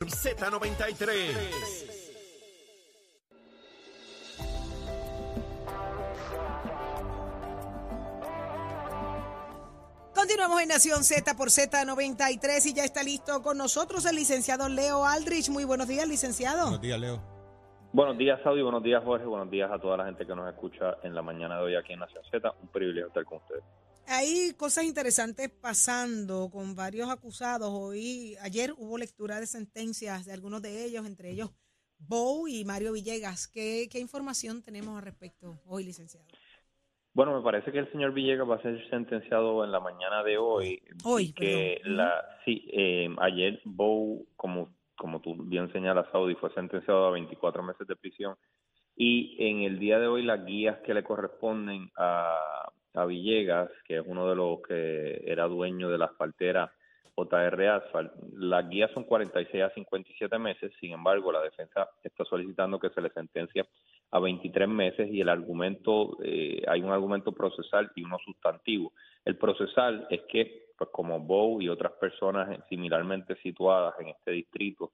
Z93. Continuamos en Nación Z por Z93 y ya está listo con nosotros el licenciado Leo Aldrich. Muy buenos días, licenciado. Buenos días, Leo. Buenos días, Saudi. Buenos días, Jorge. Buenos días a toda la gente que nos escucha en la mañana de hoy aquí en Nación Z. Un privilegio estar con ustedes. Hay cosas interesantes pasando con varios acusados. Hoy, ayer hubo lectura de sentencias de algunos de ellos, entre ellos Bow y Mario Villegas. ¿Qué, qué información tenemos al respecto hoy, licenciado? Bueno, me parece que el señor Villegas va a ser sentenciado en la mañana de hoy. Hoy, que perdón. la sí, eh, ayer Bow, como como tú bien señalas, Saudi, fue sentenciado a 24 meses de prisión y en el día de hoy las guías que le corresponden a, a Villegas, que es uno de los que era dueño de la asfaltera JR Asphalt, las guías son 46 a 57 meses, sin embargo la defensa está solicitando que se le sentencia a 23 meses y el argumento, eh, hay un argumento procesal y uno sustantivo. El procesal es que, pues como Bow y otras personas similarmente situadas en este distrito,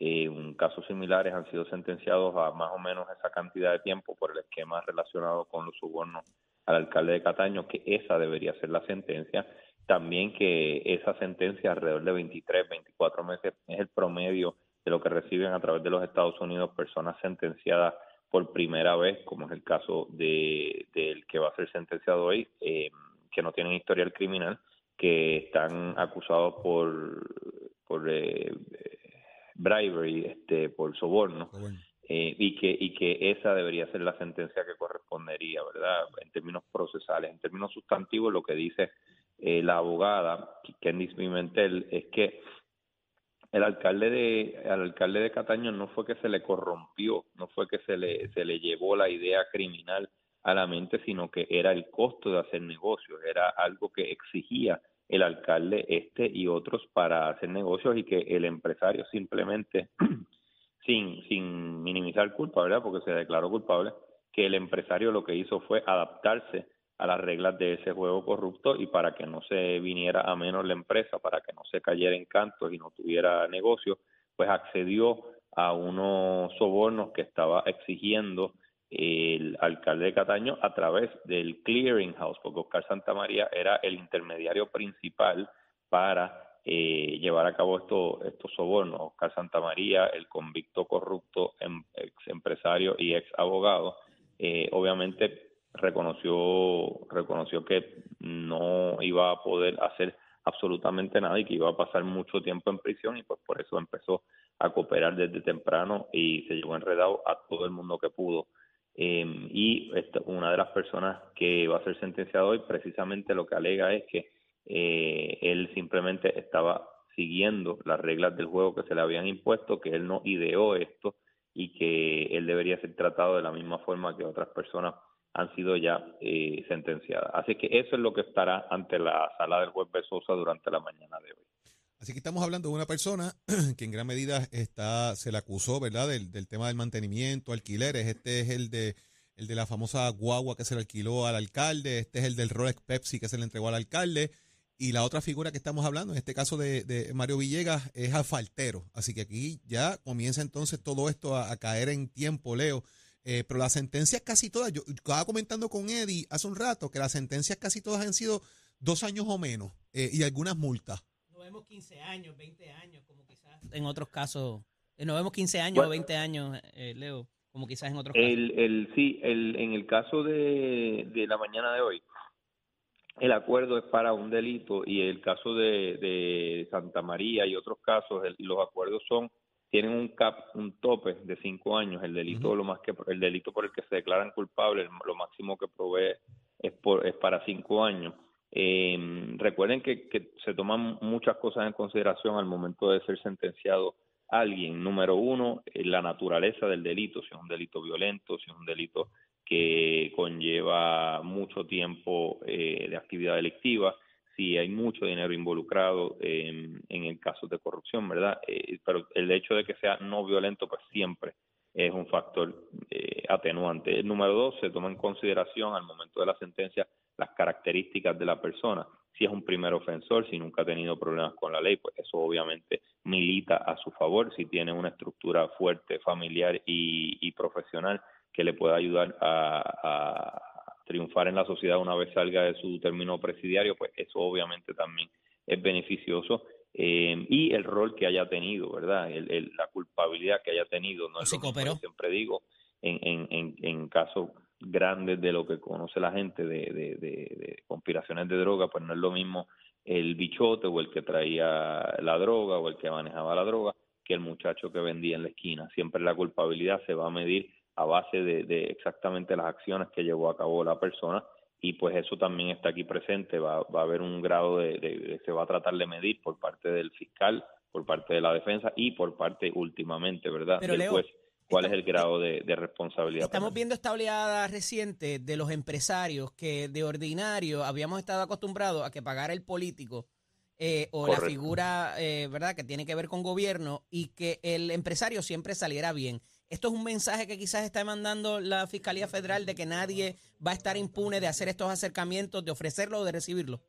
eh, en casos similares han sido sentenciados a más o menos esa cantidad de tiempo por el esquema relacionado con los subornos al alcalde de Cataño, que esa debería ser la sentencia. También que esa sentencia, alrededor de 23, 24 meses, es el promedio de lo que reciben a través de los Estados Unidos personas sentenciadas por primera vez, como es el caso de del que va a ser sentenciado hoy, eh, que no tienen historial criminal, que están acusados por por eh, bribery, este, por soborno. Eh, y que y que esa debería ser la sentencia que correspondería, ¿verdad? En términos procesales, en términos sustantivos, lo que dice eh, la abogada Candice Pimentel es que el alcalde de al alcalde de Cataño no fue que se le corrompió, no fue que se le se le llevó la idea criminal a la mente, sino que era el costo de hacer negocios, era algo que exigía el alcalde este y otros para hacer negocios y que el empresario simplemente sin sin minimizar culpa, ¿verdad? Porque se declaró culpable, que el empresario lo que hizo fue adaptarse a las reglas de ese juego corrupto y para que no se viniera a menos la empresa, para que no se cayera en cantos y no tuviera negocio, pues accedió a unos sobornos que estaba exigiendo el alcalde de Cataño a través del clearing house, porque Oscar Santamaría era el intermediario principal para eh, llevar a cabo estos estos sobornos. Oscar Santamaría, el convicto corrupto, em, ex empresario y ex abogado, eh, obviamente reconoció reconoció que no iba a poder hacer absolutamente nada y que iba a pasar mucho tiempo en prisión y pues por eso empezó a cooperar desde temprano y se llevó enredado a todo el mundo que pudo. Eh, y una de las personas que va a ser sentenciado hoy precisamente lo que alega es que eh, él simplemente estaba siguiendo las reglas del juego que se le habían impuesto, que él no ideó esto y que él debería ser tratado de la misma forma que otras personas han sido ya eh, sentenciadas. Así que eso es lo que estará ante la sala del juez Besosa durante la mañana de hoy. Así que estamos hablando de una persona que en gran medida está, se le acusó, ¿verdad?, del, del tema del mantenimiento, alquileres. Este es el de, el de la famosa guagua que se le alquiló al alcalde. Este es el del Rolex Pepsi que se le entregó al alcalde. Y la otra figura que estamos hablando, en este caso de, de Mario Villegas, es asfaltero. Así que aquí ya comienza entonces todo esto a, a caer en tiempo, Leo. Eh, pero las sentencias casi todas, yo estaba comentando con Eddie hace un rato que las sentencias casi todas han sido dos años o menos eh, y algunas multas. No vemos 15 años, 20 años, como quizás en otros casos. eh, No vemos 15 años Bueno. o 20 años, eh, Leo, como quizás en otros casos. El, el, sí, el, en el caso de, de la mañana de hoy, el acuerdo es para un delito y el caso de, de Santa María y otros casos, el- los acuerdos son tienen un cap, un tope de cinco años. El delito, lo más que el delito por el que se declaran culpables, lo máximo que provee es por es para cinco años. Eh, recuerden que, que se toman muchas cosas en consideración al momento de ser sentenciado alguien, número uno, eh, la naturaleza del delito, si es un delito violento, si es un delito que conlleva mucho tiempo eh, de actividad delictiva, si hay mucho dinero involucrado en, en el caso de corrupción, ¿verdad? Eh, pero el hecho de que sea no violento, pues siempre es un factor eh, atenuante. El número dos, se toma en consideración al momento de la sentencia las características de la persona. Si es un primer ofensor, si nunca ha tenido problemas con la ley, pues eso obviamente milita a su favor. Si tiene una estructura fuerte, familiar y profesional que le pueda ayudar a, a, triunfar en la sociedad una vez salga de su término presidiario, pues eso obviamente también es beneficioso. Eh, y el rol que haya tenido, ¿verdad? El, el, la culpabilidad que haya tenido, no es lo que siempre digo, en, en, en, en casos grandes de lo que conoce la gente de, de, de, de, conspiraciones de droga, pues no es lo mismo el bichote o el que traía la droga o el que manejaba la droga que el muchacho que vendía en la esquina. Siempre la culpabilidad se va a medir a base de, de exactamente las acciones que llevó a cabo la persona y pues eso también está aquí presente, va, va a haber un grado de, de, se va a tratar de medir por parte del fiscal, por parte de la defensa y por parte últimamente, ¿verdad? Pero del Leo, juez cuál es el grado de, de responsabilidad. Estamos penal. viendo esta oleada reciente de los empresarios que de ordinario habíamos estado acostumbrados a que pagara el político eh, o Correcto. la figura, eh, ¿verdad?, que tiene que ver con gobierno y que el empresario siempre saliera bien. Esto es un mensaje que quizás está mandando la Fiscalía Federal de que nadie va a estar impune de hacer estos acercamientos, de ofrecerlo o de recibirlo.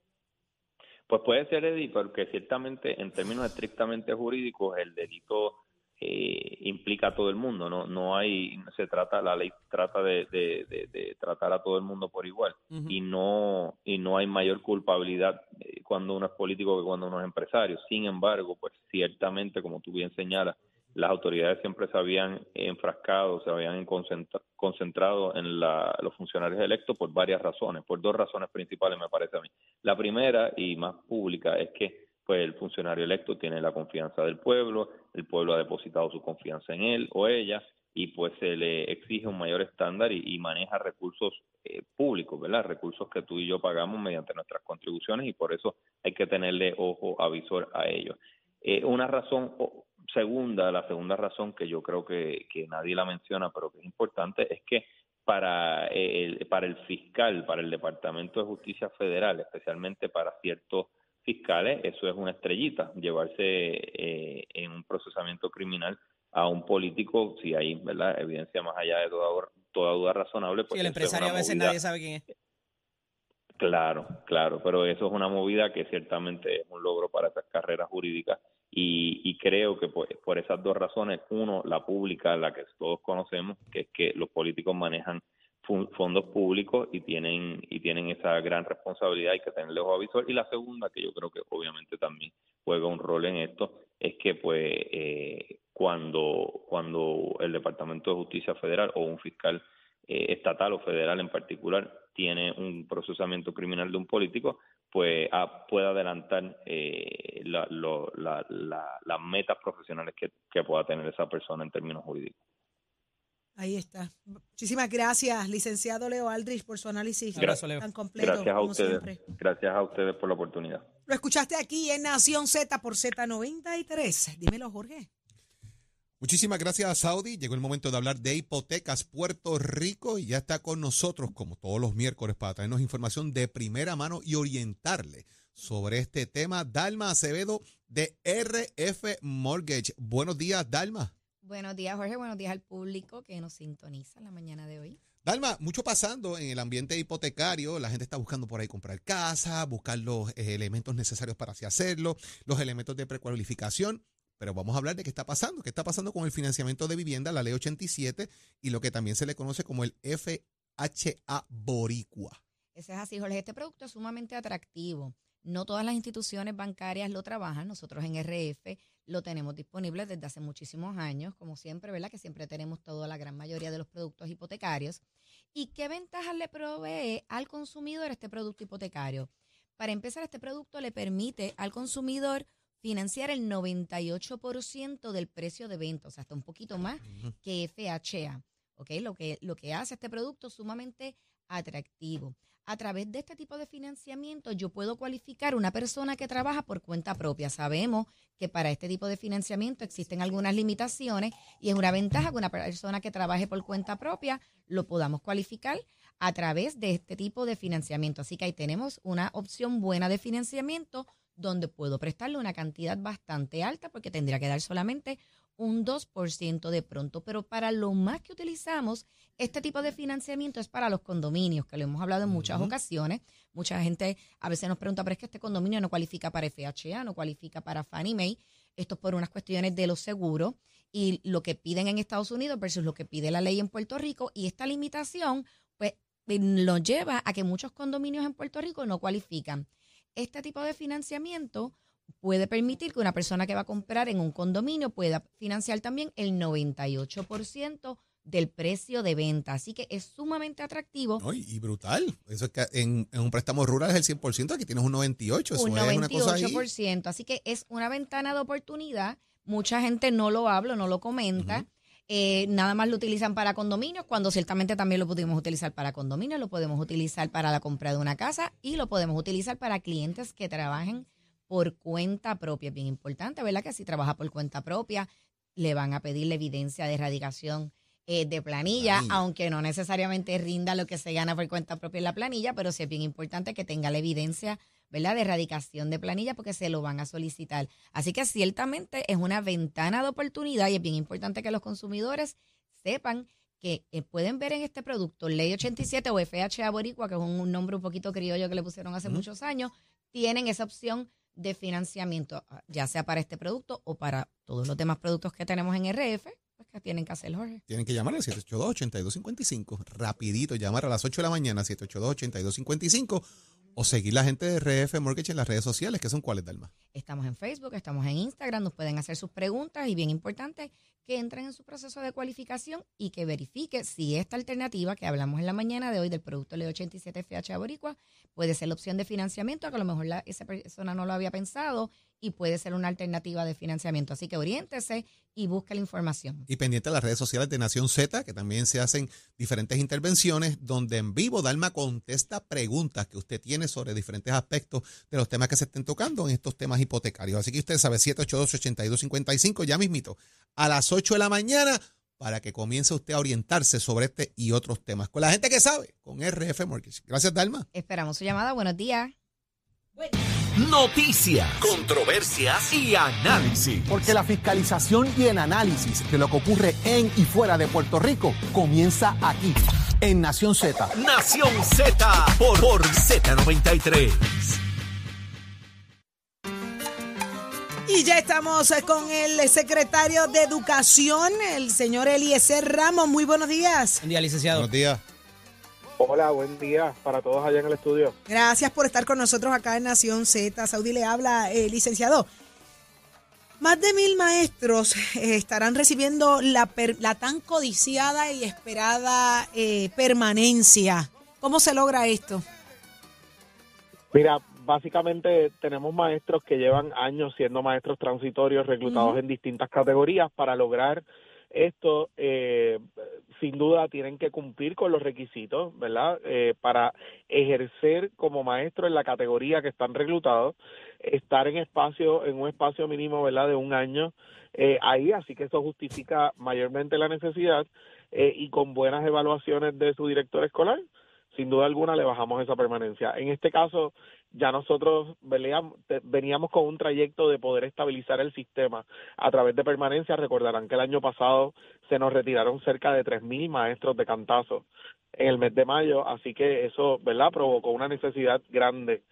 Pues puede ser, Eddie, porque ciertamente en términos estrictamente jurídicos el delito eh, implica a todo el mundo, no no hay se trata la ley trata de, de, de, de tratar a todo el mundo por igual Uh -huh. y no y no hay mayor culpabilidad eh, cuando uno es político que cuando uno es empresario. Sin embargo, pues ciertamente como tú bien señalas, las autoridades siempre se habían enfrascado, se habían concentra concentrado en la, los funcionarios electos por varias razones, por dos razones principales me parece a mí. La primera y más pública es que pues el funcionario electo tiene la confianza del pueblo, el pueblo ha depositado su confianza en él o ella y pues se le exige un mayor estándar y, maneja recursos eh, públicos, ¿verdad? Recursos que tú y yo pagamos mediante nuestras contribuciones y por eso hay que tenerle ojo avisor a ellos. Eh, una razón segunda, la segunda razón que yo creo que, que nadie la menciona, pero que es importante, es que para el, para el fiscal, para el Departamento de Justicia Federal, especialmente para ciertos fiscales, eso es una estrellita, llevarse eh, en un procesamiento criminal a un político, si hay ¿verdad? evidencia más allá de toda, toda duda razonable. Pues sí, el empresario a veces movida. nadie sabe quién es. Claro, claro, pero eso es una movida que ciertamente es un logro para esas carreras jurídicas y, y creo que por, esas dos razones, uno, la pública, la que todos conocemos, que es que los políticos manejan fondos públicos y tienen y tienen esa gran responsabilidad y que tenerle ojo avisor y la segunda que yo creo que obviamente también juega un rol en esto es que pues eh, cuando cuando el Departamento de Justicia Federal o un fiscal eh, estatal o federal en particular tiene un procesamiento criminal de un político pues a, puede adelantar eh, la, lo, la, la, las metas profesionales que, que pueda tener esa persona en términos jurídicos. Ahí está. Muchísimas gracias, licenciado Leo Aldrich, por su análisis gracias, tan completo. Gracias a ustedes. Siempre. Gracias a ustedes por la oportunidad. Lo escuchaste aquí en Nación Z por Z93. Dímelo, Jorge. Muchísimas gracias a Saudi. Llegó el momento de hablar de hipotecas Puerto Rico y ya está con nosotros, como todos los miércoles, para traernos información de primera mano y orientarle sobre este tema. Dalma Acevedo de RF Mortgage. Buenos días, Dalma. Buenos días, Jorge. Buenos días al público que nos sintoniza en la mañana de hoy. Dalma, mucho pasando en el ambiente hipotecario. La gente está buscando por ahí comprar casa, buscar los eh, elementos necesarios para así hacerlo, los elementos de precualificación. Pero vamos a hablar de qué está pasando. ¿Qué está pasando con el financiamiento de vivienda, la ley 87 y lo que también se le conoce como el FHA Boricua? Ese es así, Jorge. Este producto es sumamente atractivo. No todas las instituciones bancarias lo trabajan. Nosotros en RF lo tenemos disponible desde hace muchísimos años, como siempre, ¿verdad? Que siempre tenemos toda la gran mayoría de los productos hipotecarios. ¿Y qué ventajas le provee al consumidor este producto hipotecario? Para empezar, este producto le permite al consumidor financiar el 98% del precio de venta, o sea, hasta un poquito más que FHA. ¿ok? Lo que, lo que hace este producto sumamente atractivo. A través de este tipo de financiamiento yo puedo cualificar una persona que trabaja por cuenta propia. Sabemos que para este tipo de financiamiento existen algunas limitaciones y es una ventaja que una persona que trabaje por cuenta propia lo podamos cualificar a través de este tipo de financiamiento. Así que ahí tenemos una opción buena de financiamiento donde puedo prestarle una cantidad bastante alta porque tendría que dar solamente un 2% de pronto. Pero para lo más que utilizamos, este tipo de financiamiento es para los condominios, que lo hemos hablado en muchas ocasiones. Mucha gente a veces nos pregunta, pero es que este condominio no cualifica para FHA, no cualifica para Fannie Mae. Esto es por unas cuestiones de los seguros y lo que piden en Estados Unidos versus lo que pide la ley en Puerto Rico. Y esta limitación, pues, lo lleva a que muchos condominios en Puerto Rico no cualifican. Este tipo de financiamiento puede permitir que una persona que va a comprar en un condominio pueda financiar también el 98% del precio de venta. Así que es sumamente atractivo. y brutal. Eso es que en, un préstamo rural es el 100%, aquí tienes un 98%. Eso un 98%. Así que es una ventana de oportunidad. Mucha gente no lo habla, no lo comenta. Eh, nada más lo utilizan para condominios, cuando ciertamente también lo podemos utilizar para condominios, lo podemos utilizar para la compra de una casa y lo podemos utilizar para clientes que trabajen por cuenta propia. Es bien importante, ¿verdad? Que si trabaja por cuenta propia, le van a pedir la evidencia de erradicación eh, de planilla, aunque no necesariamente rinda lo que se gana por cuenta propia en la planilla, pero sí es bien importante que tenga la evidencia, ¿verdad?, de erradicación de planilla porque se lo van a solicitar. Así que ciertamente es una ventana de oportunidad y es bien importante que los consumidores sepan que eh, pueden ver en este producto Ley 87 o FHA Boricua, que es un, nombre un poquito criollo que le pusieron hace muchos años, tienen esa opción de financiamiento, ah, ya sea para este producto o para todos los demás productos que tenemos en RF, tienen que hacer, Jorge. Tienen que llamar al 782-8255, rapidito, llamar a las 8 de la mañana, 782-8255 o seguir la gente de RF Mortgage en las redes sociales, que son cuáles, Dalma. Estamos en Facebook, estamos en Instagram, nos pueden hacer sus preguntas y bien importante que entren en su proceso de cualificación y que verifique si esta alternativa que hablamos en la mañana de hoy del producto Leo 87 FH Boricua puede ser la opción de financiamiento, que a lo mejor la, esa persona no lo había pensado y puede ser una alternativa de financiamiento. Así que oriéntese y busque la información. Y pendiente de las redes sociales de Nación Z, que también se hacen diferentes intervenciones donde en vivo Dalma contesta preguntas que usted tiene sobre diferentes aspectos de los temas que se estén tocando en estos temas hipotecarios. Así que usted sabe 782-8255, ya mismito, a las 8 de la mañana para que comience usted a orientarse sobre este y otros temas. Con la gente que sabe, con RF Mortgage. Gracias, Dalma. Esperamos su llamada. Buenos días. Noticias, controversias y análisis. Porque la fiscalización y el análisis de lo que ocurre en y fuera de Puerto Rico comienza aquí, en Nación Z. Nación Z por, por Z93. Y ya estamos con el secretario de Educación, el señor Eliezer Ramos. Muy buenos días. Buen día, licenciado. Buenos días. Hola, buen día para todos allá en el estudio. Gracias por estar con nosotros acá en Nación Z. Saudi le habla, eh, licenciado. Más de mil maestros eh, estarán recibiendo la, la, tan codiciada y esperada eh, permanencia. ¿Cómo se logra esto? Mira, básicamente tenemos maestros que llevan años siendo maestros transitorios reclutados en distintas categorías para lograr esto eh, sin duda tienen que cumplir con los requisitos, ¿verdad? Eh, para ejercer como maestro en la categoría que están reclutados, estar en espacio, en un espacio mínimo, ¿verdad? De un año eh, ahí, así que eso justifica mayormente la necesidad eh, y con buenas evaluaciones de su director escolar, sin duda alguna le bajamos esa permanencia. En este caso, ya nosotros veníamos con un trayecto de poder estabilizar el sistema a través de permanencia. Recordarán que el año pasado se nos retiraron cerca de 3.000 maestros de cantazo en el mes de mayo, así que eso, ¿verdad?, provocó una necesidad grande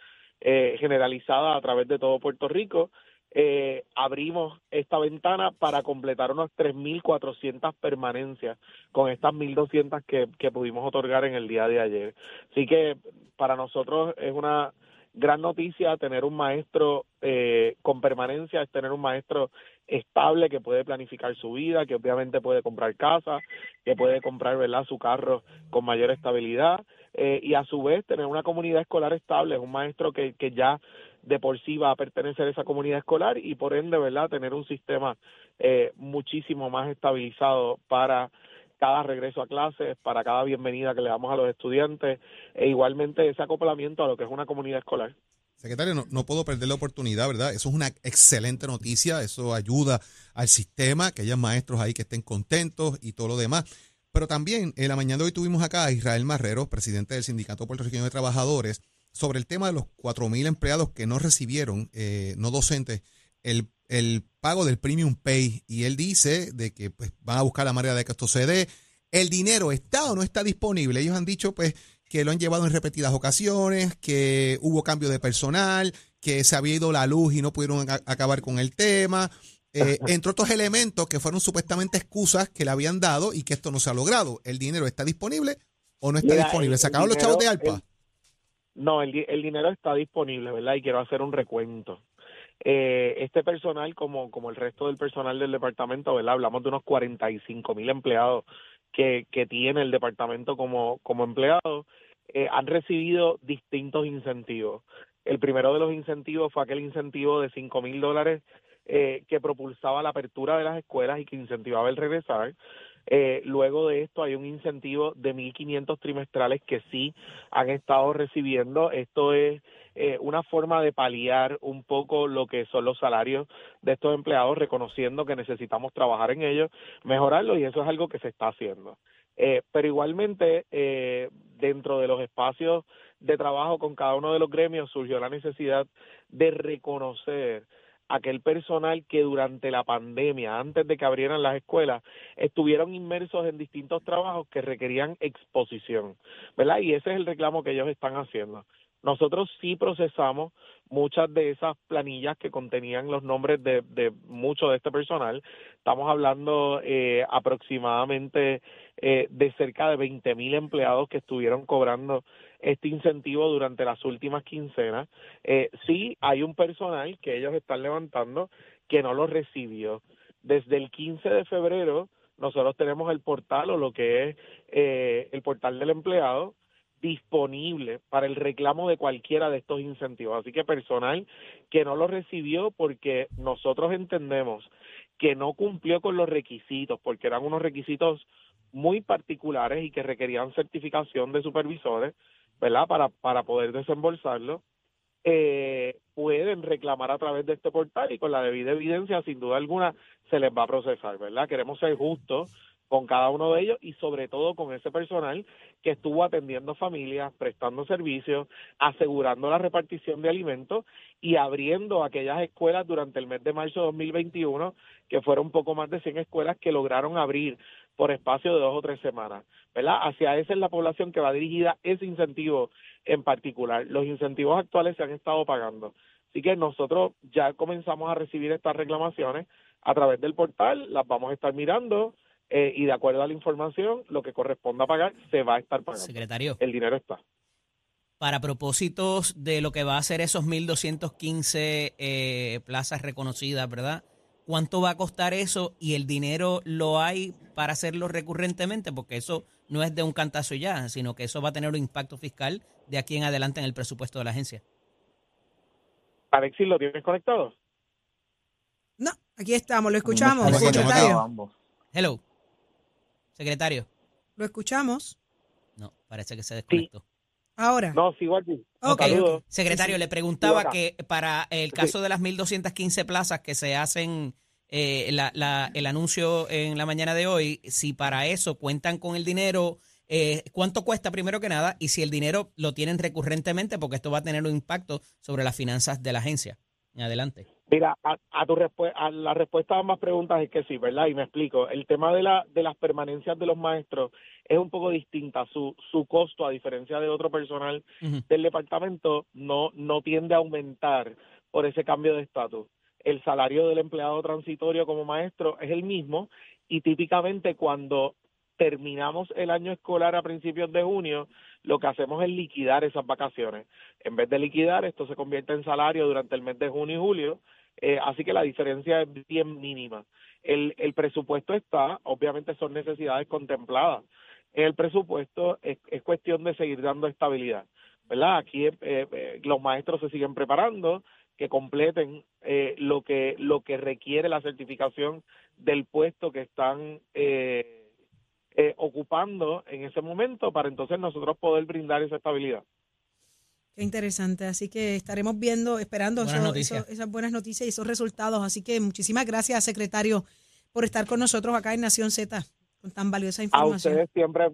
eh, generalizada a través de todo Puerto Rico. Eh, abrimos esta ventana para completar unas 3.400 permanencias con estas 1.200 que, que pudimos otorgar en el día de ayer. Así que para nosotros es una gran noticia tener un maestro eh, con permanencia, es tener un maestro estable que puede planificar su vida, que obviamente puede comprar casa, que puede comprar ¿verdad? su carro con mayor estabilidad eh, y a su vez tener una comunidad escolar estable, es un maestro que, que ya de por sí va a pertenecer a esa comunidad escolar y por ende, ¿verdad?, tener un sistema eh, muchísimo más estabilizado para cada regreso a clases, para cada bienvenida que le damos a los estudiantes e igualmente ese acoplamiento a lo que es una comunidad escolar. Secretario, no, no, puedo perder la oportunidad, ¿verdad? Eso es una excelente noticia, eso ayuda al sistema, que haya maestros ahí que estén contentos y todo lo demás. Pero también en la mañana de hoy tuvimos acá a Israel Marrero, presidente del Sindicato Puertorriqueño de Trabajadores, sobre el tema de los 4.000 empleados que no recibieron, eh, no docentes, el, el, pago del premium pay. Y él dice de que pues, van a buscar la manera de que esto se dé. ¿El dinero está o no está disponible? Ellos han dicho pues que lo han llevado en repetidas ocasiones, que hubo cambio de personal, que se había ido la luz y no pudieron acabar con el tema. Eh, entre otros elementos que fueron supuestamente excusas que le habían dado y que esto no se ha logrado. ¿El dinero está disponible o no está disponible? ¿Se acabaron los chavos de ALPA? No, el, el dinero está disponible, ¿verdad? Y quiero hacer un recuento. Eh, este personal, como, como el resto del personal del departamento, ¿verdad? Hablamos de unos 45 mil empleados que, que tiene el departamento como, como empleados, eh, han recibido distintos incentivos. El primero de los incentivos fue aquel incentivo de 5 mil dólares eh, que propulsaba la apertura de las escuelas y que incentivaba el regresar. Eh, luego de esto hay un incentivo de 1.500 trimestrales que sí han estado recibiendo. Esto es eh, una forma de paliar un poco lo que son los salarios de estos empleados, reconociendo que necesitamos trabajar en ellos, mejorarlo y eso es algo que se está haciendo. Eh, pero igualmente, eh, dentro de los espacios de trabajo con cada uno de los gremios surgió la necesidad de reconocer aquel personal que durante la pandemia, antes de que abrieran las escuelas, estuvieron inmersos en distintos trabajos que requerían exposición, ¿verdad? Y ese es el reclamo que ellos están haciendo. Nosotros sí procesamos muchas de esas planillas que contenían los nombres de, de mucho de este personal. Estamos hablando eh, aproximadamente eh, de cerca de 20 mil empleados que estuvieron cobrando este incentivo durante las últimas quincenas. Eh, sí, hay un personal que ellos están levantando que no lo recibió. Desde el 15 de febrero nosotros tenemos el portal o lo que es eh, el portal del empleado disponible para el reclamo de cualquiera de estos incentivos. Así que personal que no lo recibió porque nosotros entendemos que no cumplió con los requisitos, porque eran unos requisitos muy particulares y que requerían certificación de supervisores, ¿verdad? Para, para poder desembolsarlo, eh, pueden reclamar a través de este portal y con la debida evidencia, sin duda alguna, se les va a procesar, ¿verdad? Queremos ser justos con cada uno de ellos y sobre todo con ese personal que estuvo atendiendo familias, prestando servicios, asegurando la repartición de alimentos y abriendo aquellas escuelas durante el mes de marzo de 2021, que fueron un poco más de 100 escuelas que lograron abrir por espacio de dos o tres semanas, ¿verdad? Hacia esa es la población que va dirigida ese incentivo en particular. Los incentivos actuales se han estado pagando. Así que nosotros ya comenzamos a recibir estas reclamaciones a través del portal, las vamos a estar mirando, eh, y de acuerdo a la información, lo que corresponda pagar se va a estar pagando. Secretario. El dinero está. Para propósitos de lo que va a ser esos 1.215 eh, plazas reconocidas, ¿verdad? ¿Cuánto va a costar eso y el dinero lo hay para hacerlo recurrentemente? Porque eso no es de un cantazo ya, sino que eso va a tener un impacto fiscal de aquí en adelante en el presupuesto de la agencia. Alexis, ¿lo tienes conectado? No, aquí estamos, lo escuchamos. Hello. Secretario. ¿Lo escuchamos? No, parece que se desconectó. Ahora. No, sigo aquí. Okay. Secretario, le preguntaba que para el caso de las 1.215 plazas que se hacen eh, la, el anuncio en la mañana de hoy, si para eso cuentan con el dinero, eh, ¿cuánto cuesta primero que nada? Y si el dinero lo tienen recurrentemente, porque esto va a tener un impacto sobre las finanzas de la agencia. Adelante. Mira, a, tu a la respuesta a ambas preguntas es que sí, ¿verdad? Y me explico. El tema de, la, de las permanencias de los maestros es un poco distinta. Su, su costo, a diferencia de otro personal del departamento, no, no tiende a aumentar por ese cambio de estatus. El salario del empleado transitorio como maestro es el mismo y típicamente cuando terminamos el año escolar a principios de junio, lo que hacemos es liquidar esas vacaciones. En vez de liquidar, esto se convierte en salario durante el mes de junio y julio, eh, así que la diferencia es bien mínima. El, el presupuesto está, obviamente son necesidades contempladas. El presupuesto es, es cuestión de seguir dando estabilidad, ¿verdad? Aquí eh, eh, los maestros se siguen preparando, que completen lo que lo que requiere la certificación del puesto que están eh, eh, ocupando en ese momento para entonces nosotros poder brindar esa estabilidad. Qué interesante. Así que estaremos viendo, esperando Buenas eso- noticias. eso- esas buenas noticias y esos resultados. Así que muchísimas gracias, secretario, por estar con nosotros acá en Nación Z con tan valiosa A información. ustedes siempre,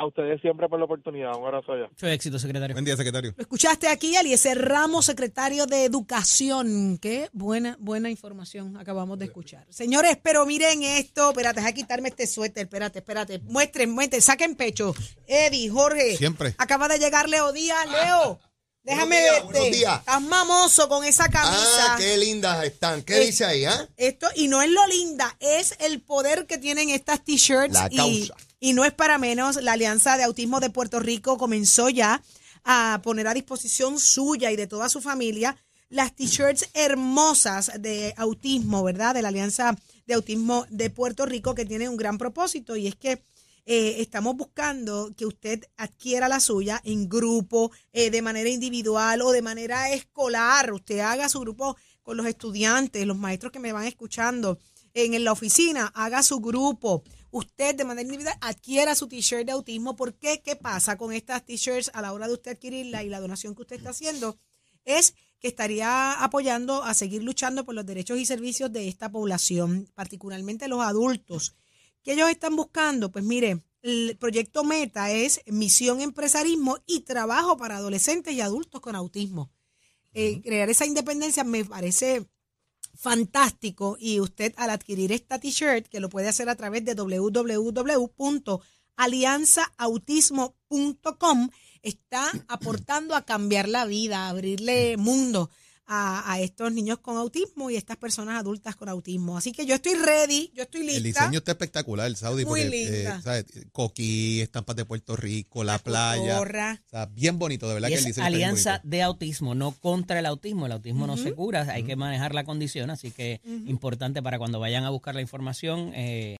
a ustedes siempre por la oportunidad. Un abrazo allá. Mucho éxito, secretario. Buen día, secretario. Lo escuchaste aquí, Eliezer Ramos, secretario de Educación. Qué buena, buena información acabamos de escuchar. Señores, pero miren esto. Espérate, deja quitarme este suéter. Espérate, espérate. Muestren, muestren, saquen pecho. Eddie, Jorge. Siempre. Acaba de llegar Leo Díaz. Leo, déjame días, verte. buenos días. Estás mamoso con esa camisa. Ah, qué lindas están. ¿Qué dice ahí, ah? Esto, y no es lo linda, es el poder que tienen estas t-shirts. La causa. y no es para menos, la Alianza de Autismo de Puerto Rico comenzó ya a poner a disposición suya y de toda su familia las t-shirts hermosas de autismo, ¿verdad? De la Alianza de Autismo de Puerto Rico, que tiene un gran propósito y es que eh, estamos buscando que usted adquiera la suya en grupo, eh, de manera individual o de manera escolar. Usted haga su grupo con los estudiantes, los maestros que me van escuchando en la oficina, haga su grupo. Usted de manera individual adquiera su t-shirt de autismo. ¿Por qué? ¿Qué pasa con estas t-shirts a la hora de usted adquirirla y la donación que usted está haciendo? Es que estaría apoyando a seguir luchando por los derechos y servicios de esta población, particularmente los adultos. ¿Qué ellos están buscando? Pues mire, el proyecto Meta es misión empresarismo y trabajo para adolescentes y adultos con autismo. Eh, crear esa independencia me parece fantástico y usted al adquirir esta t-shirt, que lo puede hacer a través de www.alianzaautismo.com, está aportando a cambiar la vida, a abrirle mundo a, a estos niños con autismo y a estas personas adultas con autismo. Así que yo estoy ready, yo estoy lista. El diseño está espectacular, Saudi. Muy porque, linda. eh, ¿sabes? Coquí, estampas de Puerto Rico, la, playa. cotorra. O sea, bien bonito, de verdad Y que el diseño está bien alianza de autismo, no contra el autismo. El autismo no se cura, hay que manejar la condición, así que importante para cuando vayan a buscar la información. eh,